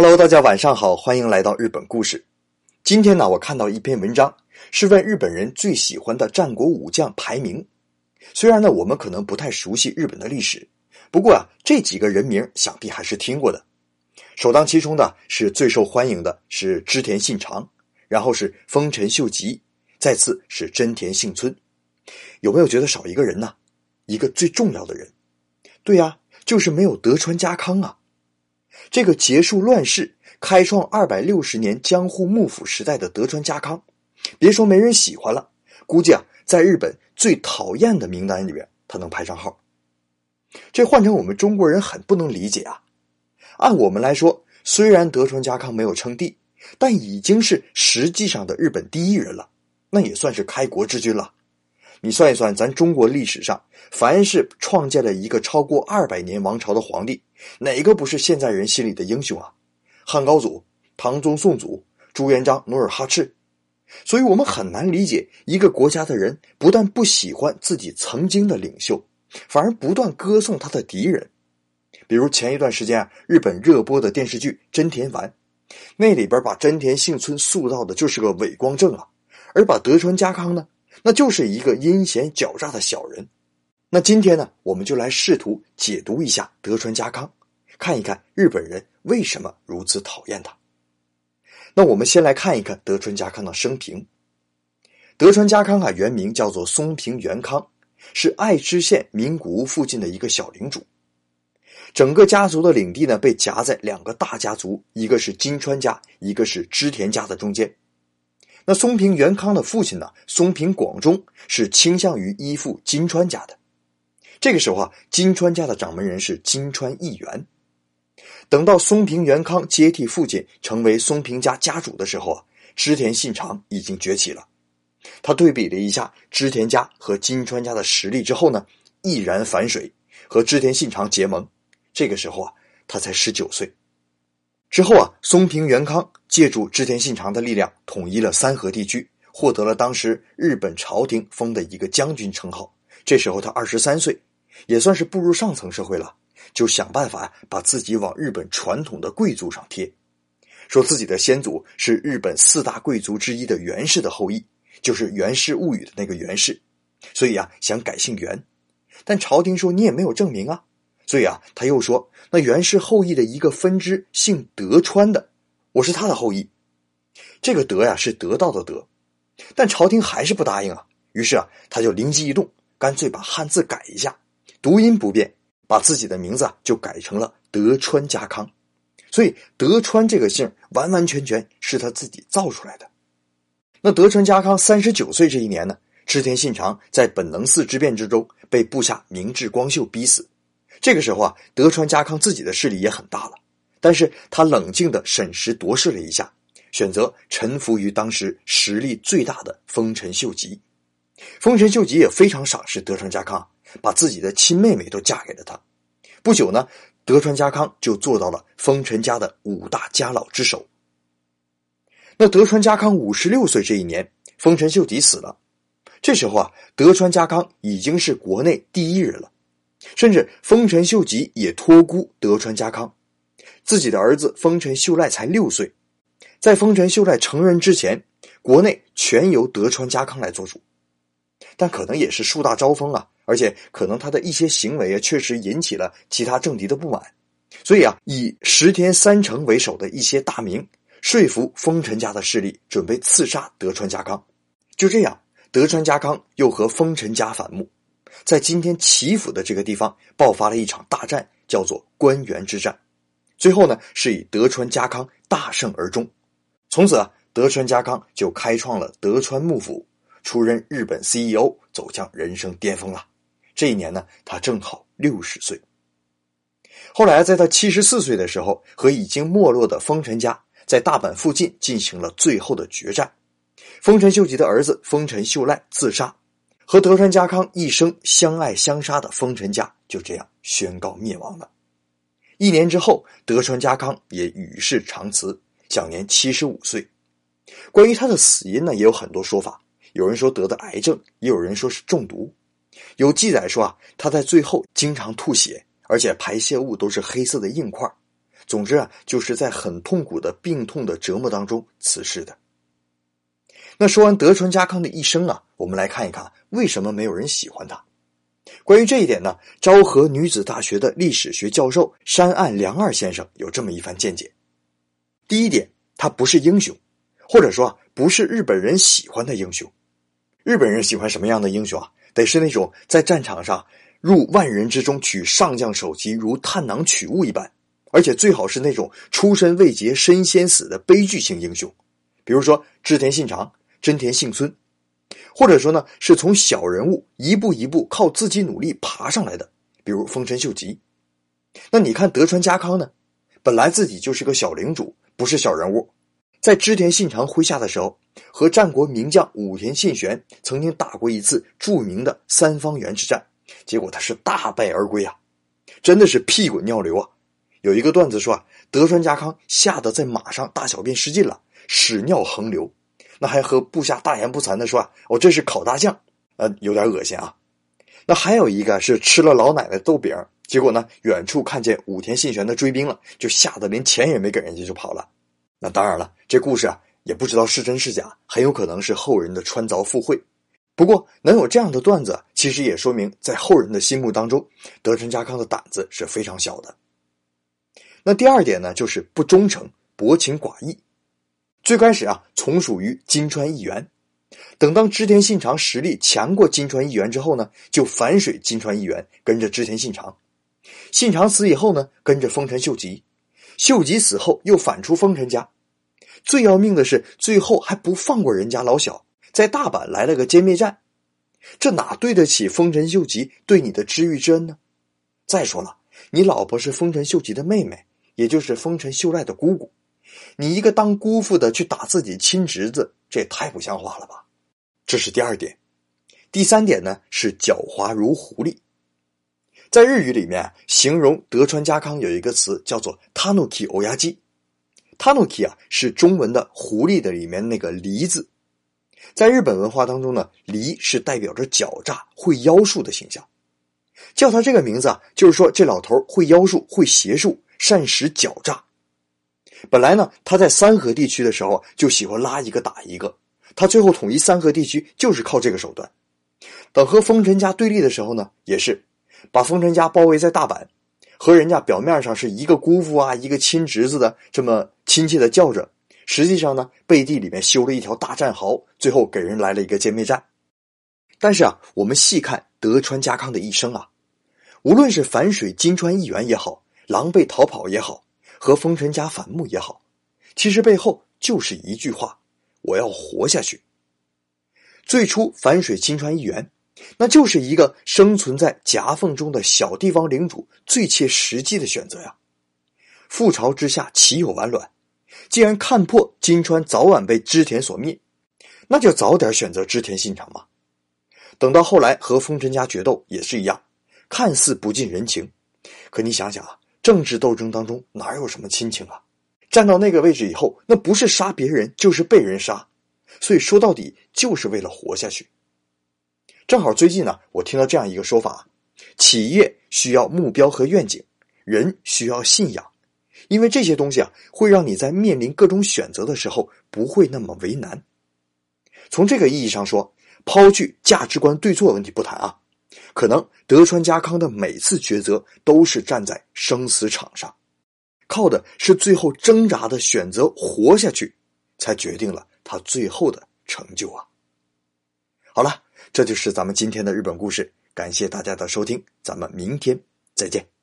Hello，大家晚上好，欢迎来到日本故事。今天呢，我看到一篇文章，是问日本人最喜欢的战国武将排名。虽然呢，我们可能不太熟悉日本的历史，不过啊，这几个人名想必还是听过的。首当其冲的是最受欢迎的是织田信长，然后是丰臣秀吉，再次是真田幸村。有没有觉得少一个人呢？一个最重要的人。对呀，就是没有德川家康啊。这个结束乱世、开创二百六十年江户幕府时代的德川家康，别说没人喜欢了，估计啊，在日本最讨厌的名单里面，他能排上号。这换成我们中国人很不能理解啊！按我们来说，虽然德川家康没有称帝，但已经是实际上的日本第一人了，那也算是开国之君了。你算一算，咱中国历史上，凡是创建了一个超过二百年王朝的皇帝，哪个不是现在人心里的英雄啊？汉高祖、唐宗宋祖、朱元璋、努尔哈赤。所以我们很难理解一个国家的人不但不喜欢自己曾经的领袖，反而不断歌颂他的敌人。比如前一段时间啊，日本热播的电视剧《真田丸》，那里边把真田幸村塑造的就是个伪光正啊，而把德川家康呢？那就是一个阴险狡诈的小人。那今天呢，我们就来试图解读一下德川家康，看一看日本人为什么如此讨厌他。那我们先来看一看德川家康的生平。德川家康啊，原名叫做松平元康，是爱知县名古屋附近的一个小领主。整个家族的领地呢，被夹在两个大家族，一个是金川家，一个是织田家的中间。那松平元康的父亲呢？松平广忠是倾向于依附金川家的。这个时候啊，金川家的掌门人是金川义元。等到松平元康接替父亲成为松平家家主的时候啊，织田信长已经崛起了。他对比了一下织田家和金川家的实力之后呢，毅然反水，和织田信长结盟。这个时候啊，他才十九岁。之后啊，松平元康借助织田信长的力量，统一了三河地区，获得了当时日本朝廷封的一个将军称号。这时候他二十三岁，也算是步入上层社会了，就想办法把自己往日本传统的贵族上贴，说自己的先祖是日本四大贵族之一的源氏的后裔，就是《源氏物语》的那个源氏，所以啊，想改姓源。但朝廷说你也没有证明啊。所以啊，他又说，那袁氏后裔的一个分支姓德川的，我是他的后裔。这个德呀是得到的德，但朝廷还是不答应啊。于是啊，他就灵机一动，干脆把汉字改一下，读音不变，把自己的名字啊就改成了德川家康。所以德川这个姓完完全全是他自己造出来的。那德川家康三十九岁这一年呢，织田信长在本能寺之变之中被部下明智光秀逼死。这个时候啊，德川家康自己的势力也很大了，但是他冷静的审时度势了一下，选择臣服于当时实力最大的丰臣秀吉。丰臣秀吉也非常赏识德川家康，把自己的亲妹妹都嫁给了他。不久呢，德川家康就做到了丰臣家的五大家老之首。那德川家康五十六岁这一年，丰臣秀吉死了。这时候啊，德川家康已经是国内第一人了。甚至丰臣秀吉也托孤德川家康，自己的儿子丰臣秀赖才六岁，在丰臣秀赖成人之前，国内全由德川家康来做主。但可能也是树大招风啊，而且可能他的一些行为啊，确实引起了其他政敌的不满，所以啊，以石田三成为首的一些大名说服丰臣家的势力，准备刺杀德川家康。就这样，德川家康又和丰臣家反目。在今天祈府的这个地方爆发了一场大战，叫做关原之战。最后呢，是以德川家康大胜而终。从此啊，德川家康就开创了德川幕府，出任日本 CEO，走向人生巅峰了。这一年呢，他正好六十岁。后来在他七十四岁的时候，和已经没落的丰臣家在大阪附近进行了最后的决战。丰臣秀吉的儿子丰臣秀赖自杀。和德川家康一生相爱相杀的丰臣家就这样宣告灭亡了。一年之后，德川家康也与世长辞，享年七十五岁。关于他的死因呢，也有很多说法。有人说得的癌症，也有人说是中毒。有记载说啊，他在最后经常吐血，而且排泄物都是黑色的硬块。总之啊，就是在很痛苦的病痛的折磨当中辞世的。那说完德川家康的一生啊，我们来看一看为什么没有人喜欢他。关于这一点呢，昭和女子大学的历史学教授山岸良二先生有这么一番见解。第一点，他不是英雄，或者说不是日本人喜欢的英雄。日本人喜欢什么样的英雄啊？得是那种在战场上入万人之中取上将首级如探囊取物一般，而且最好是那种出身未捷身先死的悲剧性英雄，比如说织田信长。真田幸村，或者说呢，是从小人物一步一步靠自己努力爬上来的，比如丰臣秀吉。那你看德川家康呢，本来自己就是个小领主，不是小人物，在织田信长麾下的时候，和战国名将武田信玄曾经打过一次著名的三方原之战，结果他是大败而归啊，真的是屁滚尿流啊！有一个段子说啊，德川家康吓得在马上大小便失禁了，屎尿横流。那还和部下大言不惭的说：“我这是烤大酱，呃，有点恶心啊。”那还有一个是吃了老奶奶豆饼，结果呢，远处看见武田信玄的追兵了，就吓得连钱也没给人家就跑了。那当然了，这故事啊也不知道是真是假，很有可能是后人的穿凿附会。不过能有这样的段子，其实也说明在后人的心目当中，德川家康的胆子是非常小的。那第二点呢，就是不忠诚、薄情寡义。最开始啊，从属于金川义元，等当织田信长实力强过金川义元之后呢，就反水金川义元，跟着织田信长。信长死以后呢，跟着丰臣秀吉。秀吉死后又反出丰臣家。最要命的是，最后还不放过人家老小，在大阪来了个歼灭战。这哪对得起丰臣秀吉对你的知遇之恩呢？再说了，你老婆是丰臣秀吉的妹妹，也就是丰臣秀赖的姑姑。你一个当姑父的去打自己亲侄子，这也太不像话了吧？这是第二点。第三点呢是狡猾如狐狸。在日语里面形容德川家康有一个词叫做 “tanuki o y a tanuki 啊是中文的狐狸的里面那个狸字。在日本文化当中呢，狸是代表着狡诈、会妖术的形象。叫他这个名字啊，就是说这老头会妖术、会邪术，善使狡诈。本来呢，他在三河地区的时候就喜欢拉一个打一个，他最后统一三河地区就是靠这个手段。等和丰臣家对立的时候呢，也是把丰臣家包围在大阪，和人家表面上是一个姑父啊，一个亲侄子的这么亲切的叫着，实际上呢，背地里面修了一条大战壕，最后给人来了一个歼灭战。但是啊，我们细看德川家康的一生啊，无论是反水金川义元也好，狼狈逃跑也好。和丰臣家反目也好，其实背后就是一句话：我要活下去。最初反水金川一元，那就是一个生存在夹缝中的小地方领主最切实际的选择呀。覆巢之下岂有完卵？既然看破金川早晚被织田所灭，那就早点选择织田信长嘛。等到后来和丰臣家决斗也是一样，看似不近人情，可你想想啊。政治斗争当中哪有什么亲情啊？站到那个位置以后，那不是杀别人就是被人杀，所以说到底就是为了活下去。正好最近呢，我听到这样一个说法：企业需要目标和愿景，人需要信仰，因为这些东西啊，会让你在面临各种选择的时候不会那么为难。从这个意义上说，抛去价值观对错问题不谈啊。可能德川家康的每次抉择都是站在生死场上，靠的是最后挣扎的选择活下去，才决定了他最后的成就啊！好了，这就是咱们今天的日本故事，感谢大家的收听，咱们明天再见。